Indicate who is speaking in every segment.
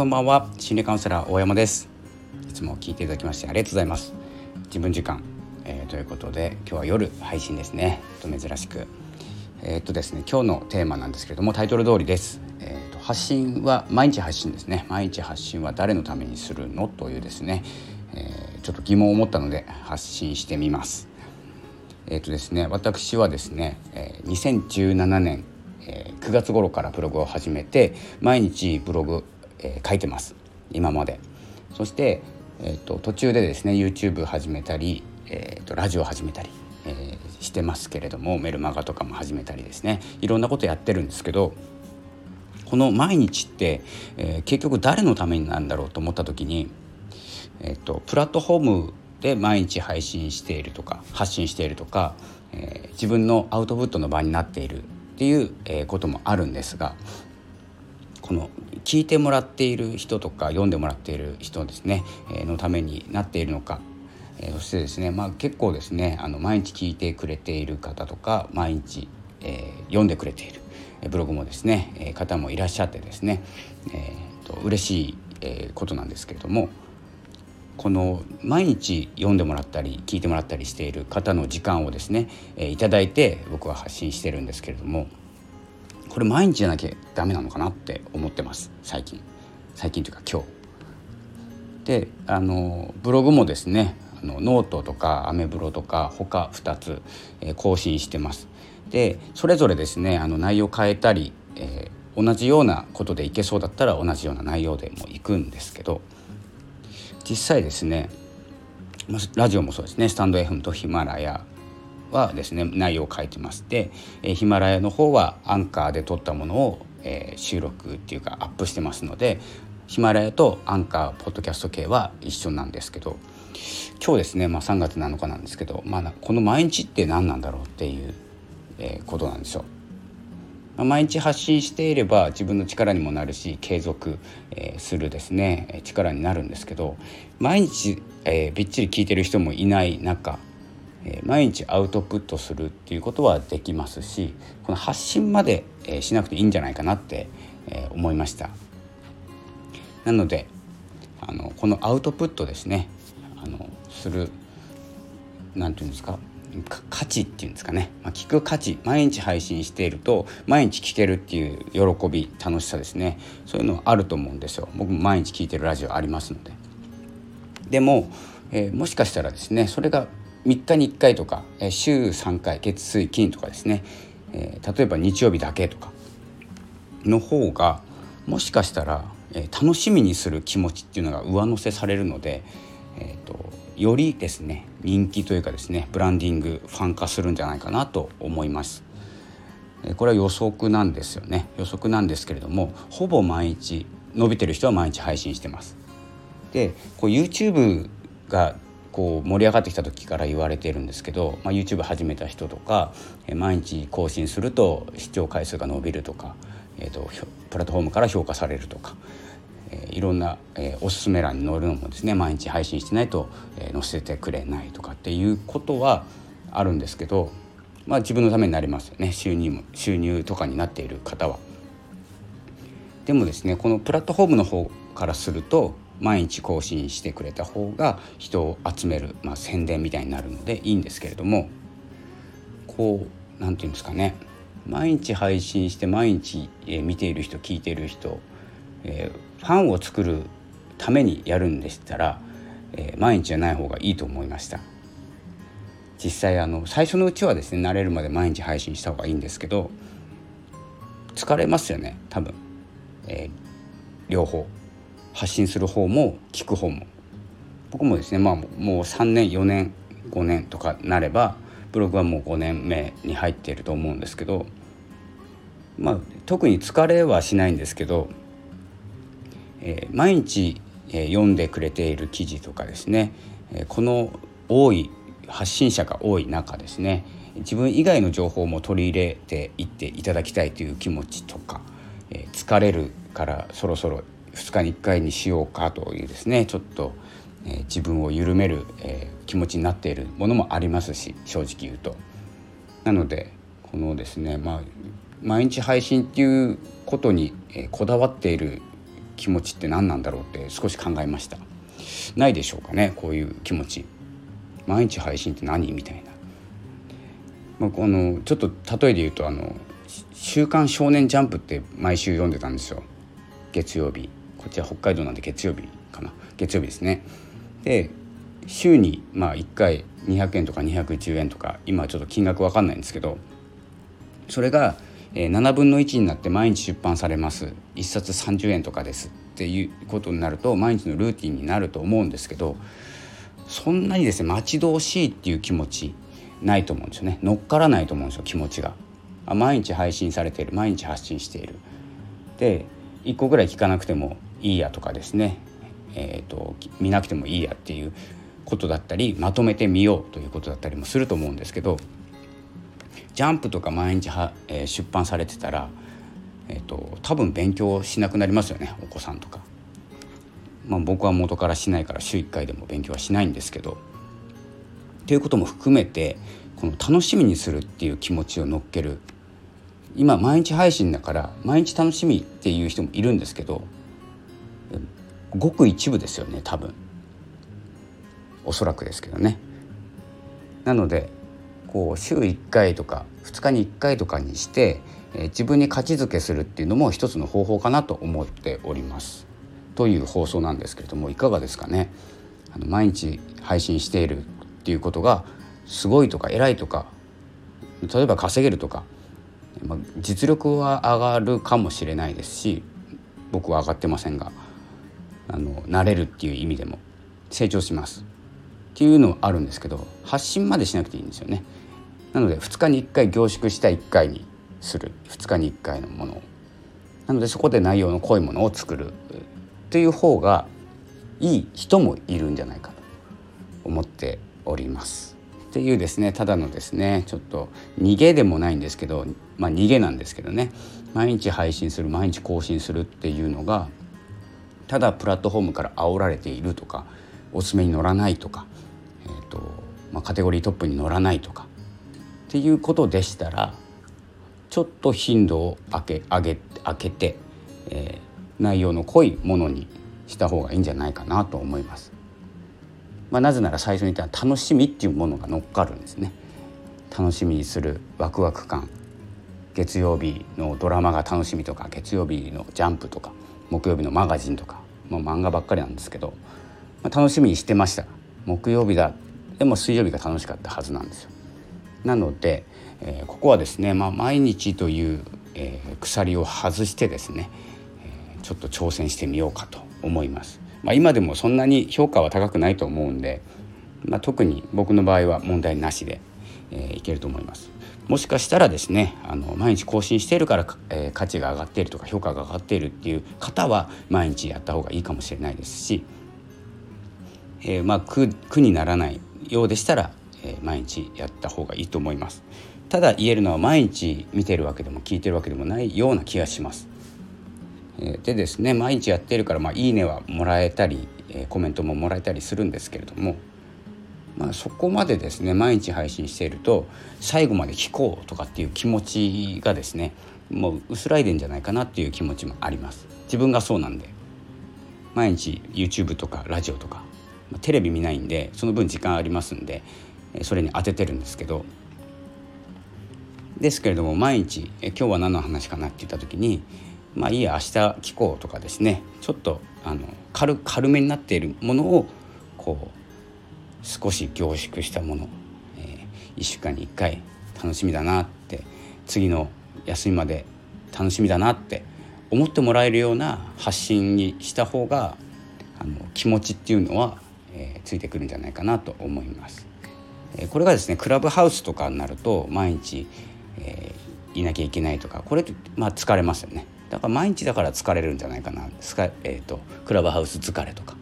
Speaker 1: こんばんは。心理カウンセラー大山です。いつも聞いていただきましてありがとうございます。自分時間、えー、ということで今日は夜配信ですね。と珍しく。えー、っとですね今日のテーマなんですけれどもタイトル通りです、えー、と発信は毎日発信ですね。毎日発信は誰のためにするのというですね、えー、ちょっと疑問を持ったので発信してみます。えっ、とですね私はですね、え2017年え9月頃からブログを始めて毎日ブログ、え書いてます。今まで。そして、えーと、途中でですね YouTube 始めたり、えーと、ラジオ始めたり、えー、してますけれどもメルマガとかも始めたりですね。いろんなことやってるんですけどこの毎日って、えー、結局誰のためになるんだろうと思った時に、えーと、プラットフォームで毎日配信しているとか発信しているとか、えー、自分のアウトプットの場になっているっていうえこともあるんですがこの聞いてもらっている人とか読んでもらっている人ですね、えのためになっているのか、えそしてですね、まあ、結構ですねあの毎日聞いてくれている方とか毎日、えー、読んでくれているブログもですね、え方もいらっしゃってですね、えーと、嬉しい、えことなんですけれどもこの毎日読んでもらったり聞いてもらったりしている方の時間をですね、え、いただいて僕は発信してるんですけれどもこれ毎日じゃなきゃダメなのかなって思ってます最近最近というか今日。であのブログもですねあのノートとかアメブロとか他2つ、えー、更新してます。でそれぞれですねあの内容変えたり、えー、同じようなことでいけそうだったら同じような内容でもいくんですけど実際ですねラジオもそうですねスタンド FM とヒマラヤはですね内容を書いてまして、ヒマラヤの方はアンカーで撮ったものを、えー、収録っていうかアップしてますのでヒマラヤとアンカーポッドキャスト系は一緒なんですけど今日ですね、まあ、3月7日なんですけど、まあ、この毎日って何なんだろうっていう、えー、ことなんですよ。毎日発信していれば自分の力にもなるし継続、えー、するですね力になるんですけど毎日、えー、びっちり聞いてる人もいない中毎日アウトプットするっていうことはできますしこの発信まで、しなくていいんじゃないかなって、思いました。なのであのこのアウトプットですねあのする何て言うんですか価値っていうんですかね、まあ、聞く価値毎日配信していると毎日聞けるっていう喜び楽しさですね。そういうのはあると思うんですよ。僕も毎日聞いてるラジオありますので。でも、えー、もしかしたらですねそれが3日に1回とか、週3回月水金とかですね、えー、例えば日曜日だけとかの方がもしかしたら、えー、楽しみにする気持ちっていうのが上乗せされるので、えーと、よりですね人気というかですねブランディングファン化するんじゃないかなと思います。これは予測なんですよね予測なんですけれどもほぼ毎日伸びてる人は毎日配信してます。でこう YouTube がこう盛り上がってきた時から言われてるんですけど、まあ、YouTube 始めた人とか、え毎日更新すると視聴回数が伸びるとか、えーと、プラットフォームから評価されるとか、えー、いろんな、えー、おすすめ欄に載るのもですね毎日配信してないと、えー、載せてくれないとかっていうことはあるんですけど、まあ、自分のためになりますよね収入も収入とかになっている方は。でもですねこのプラットフォームの方からすると毎日更新してくれた方が人を集める、まあ、宣伝みたいになるのでいいんですけれどもこう何て言うんですかね。毎日配信して毎日、え見ている人聞いている人、え、ファンを作るためにやるんでしたら、え、毎日じゃない方がいいと思いました。実際あの最初のうちはですね慣れるまで毎日配信した方がいいんですけど疲れますよね多分、えー、両方。発信する方も聞く方も。僕もですねまあもう3年4年5年とかなればブログはもう5年目に入っていると思うんですけどまあ特に疲れはしないんですけど、えー、毎日、えー、読んでくれている記事とかですね、えー、この多い発信者が多い中ですね自分以外の情報も取り入れていっていただきたいという気持ちとか、えー、疲れるからそろそろ2日に1回にしようかというですねちょっと、えー、自分を緩める、えー、気持ちになっているものもありますし正直言うと。なのでこのですねまあ毎日配信っていうことに、えー、こだわっている気持ちって何なんだろうって少し考えました。ないでしょうかねこういう気持ち。毎日配信って何みたいな、まあ、このちょっと例えで言うとあの「週刊少年ジャンプ」って毎週読んでたんですよ。月曜日。こっちは北海道なんで月曜日かな。月曜日ですね。で週にまあ1回200円とか210円とか今ちょっと金額分かんないんですけどそれが7分の1になって毎日出版されます。1冊30円とかです。っていうことになると毎日のルーティンになると思うんですけどそんなにですね待ち遠しいっていう気持ちないと思うんですよね。乗っからないと思うんですよ気持ちが。あ毎日配信されている毎日発信している。で1個ぐらい聞かなくてもいいやとかですね、えーと、見なくてもいいやっていうことだったりまとめてみようということだったりもすると思うんですけどジャンプとか毎日は、えー、出版されてたら、えーと、多分勉強しなくなりますよねお子さんとか。まあ、僕は元からしないから週1回でも勉強はしないんですけど。ということも含めてこの楽しみにするっていう気持ちを乗っける今毎日配信だから毎日楽しみっていう人もいるんですけどごく一部ですよね多分。おそらくですけどね。なのでこう週1回とか2日に1回とかにして、えー、自分に価値づけするっていうのも一つの方法かなと思っております。という放送なんですけれどもいかがですかね。あの毎日配信しているっていうことがすごいとか偉いとか例えば稼げるとか、まあ、実力は上がるかもしれないですし僕は上がってませんが。あの慣れるっていう意味でも成長します。っていうのはあるんですけど発信までしなくていいんですよね。なので2日に1回凝縮した1回にする。2日に1回のものを。なのでそこで内容の濃いものを作る。っていう方がいい人もいるんじゃないかと思っております。っていうですねただのですねちょっと逃げでもないんですけどまあ逃げなんですけどね。毎日配信する毎日更新するっていうのがただプラットフォームから煽られているとかおすすめに乗らないとか、えーとまあ、カテゴリートップに乗らないとかっていうことでしたらちょっと頻度を上げ上げ上げて、えー、内容の濃いものにした方がいいんじゃないかなと思います。まあ、なぜなら最初に言った楽しみっていうものが乗っかるんですね。楽しみにするワクワク感月曜日のドラマが楽しみとか月曜日のジャンプとか木曜日のマガジンとか、まあ、漫画ばっかりなんですけど、まあ、楽しみにしてました木曜日だでも水曜日が楽しかったはずなんですよ。なので、えー、ここはですね、まあ、毎日という、えー、鎖を外してですね、えー、ちょっと挑戦してみようかと思います。まあ、今でもそんなに評価は高くないと思うんで、まあ、特に僕の場合は問題なしで、えー、いけると思います。もしかしたらですねあの毎日更新しているから、えー、価値が上がっているとか評価が上がっているっていう方は毎日やった方がいいかもしれないですし、えー、まあ苦苦にならないようでしたら、えー、毎日やった方がいいと思います。ただ言えるのは毎日見てるわけでも聞いてるわけでもないような気がします。でですね毎日やってるから、まあ、いいねはもらえたり、コメントももらえたりするんですけれどもまあ、そこまでですね毎日配信していると最後まで聞こうとかっていう気持ちがですねもう薄らいでんじゃないかなっていう気持ちもあります。自分がそうなんで。毎日 YouTube とかラジオとかテレビ見ないんでその分時間ありますんでそれに当ててるんですけど。ですけれども毎日え今日は何の話かなって言った時にまあいいや明日聞こうとかですねちょっとあの軽軽めになっているものをこう少し凝縮したもの、えー、1週間に1回楽しみだなって次の休みまで楽しみだなって思ってもらえるような発信にした方があの気持ちっていうのは、えー、ついてくるんじゃないかなと思います。えー、これがですねクラブハウスとかになると毎日、えー、いなきゃいけないとかこれまあ疲れますよね。だから毎日だから疲れるんじゃないかな、えーとクラブハウス疲れとか、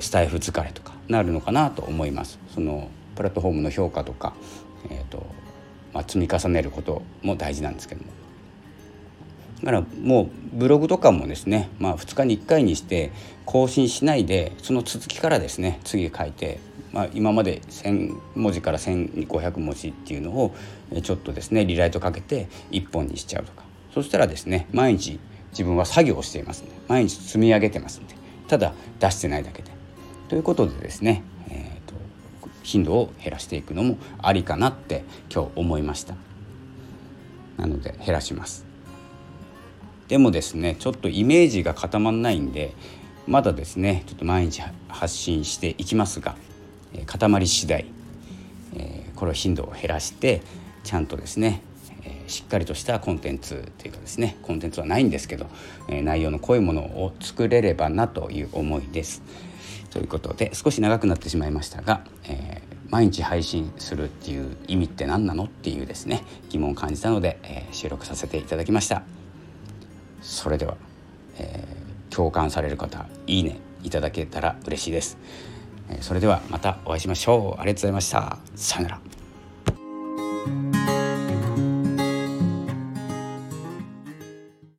Speaker 1: スタイフ疲れとかなるのかなと思います。そのプラットフォームの評価とか、えーとまあ、積み重ねることも大事なんですけども。だからもうブログとかもですね、まあ、2日に1回にして更新しないでその続きからですね次書いて、まあ、今まで1,000文字から1,500文字っていうのをちょっとですねリライトかけて1本にしちゃうとか。そしたらですね毎日自分は作業をしていますんで毎日積み上げてますんで。ただ出してないだけで。ということでですね、えーと、頻度を減らしていくのもありかなって今日思いましたなので減らしますでもですねちょっとイメージが固まらないんでまだですねちょっと毎日発信していきますが、えー、固まり次第、えー、これを頻度を減らしてちゃんとですねえしっかりとしたコンテンツというかですねコンテンツはないんですけど、え内容の濃いものを作れればなという思いです。ということで少し長くなってしまいましたが、えー、毎日配信するっていう意味って何なのっていうですね疑問を感じたので、えー、収録させていただきました。それでは、えー、共感される方いいねいただけたら嬉しいです、えそれではまたお会いしましょう。ありがとうございました。さよなら。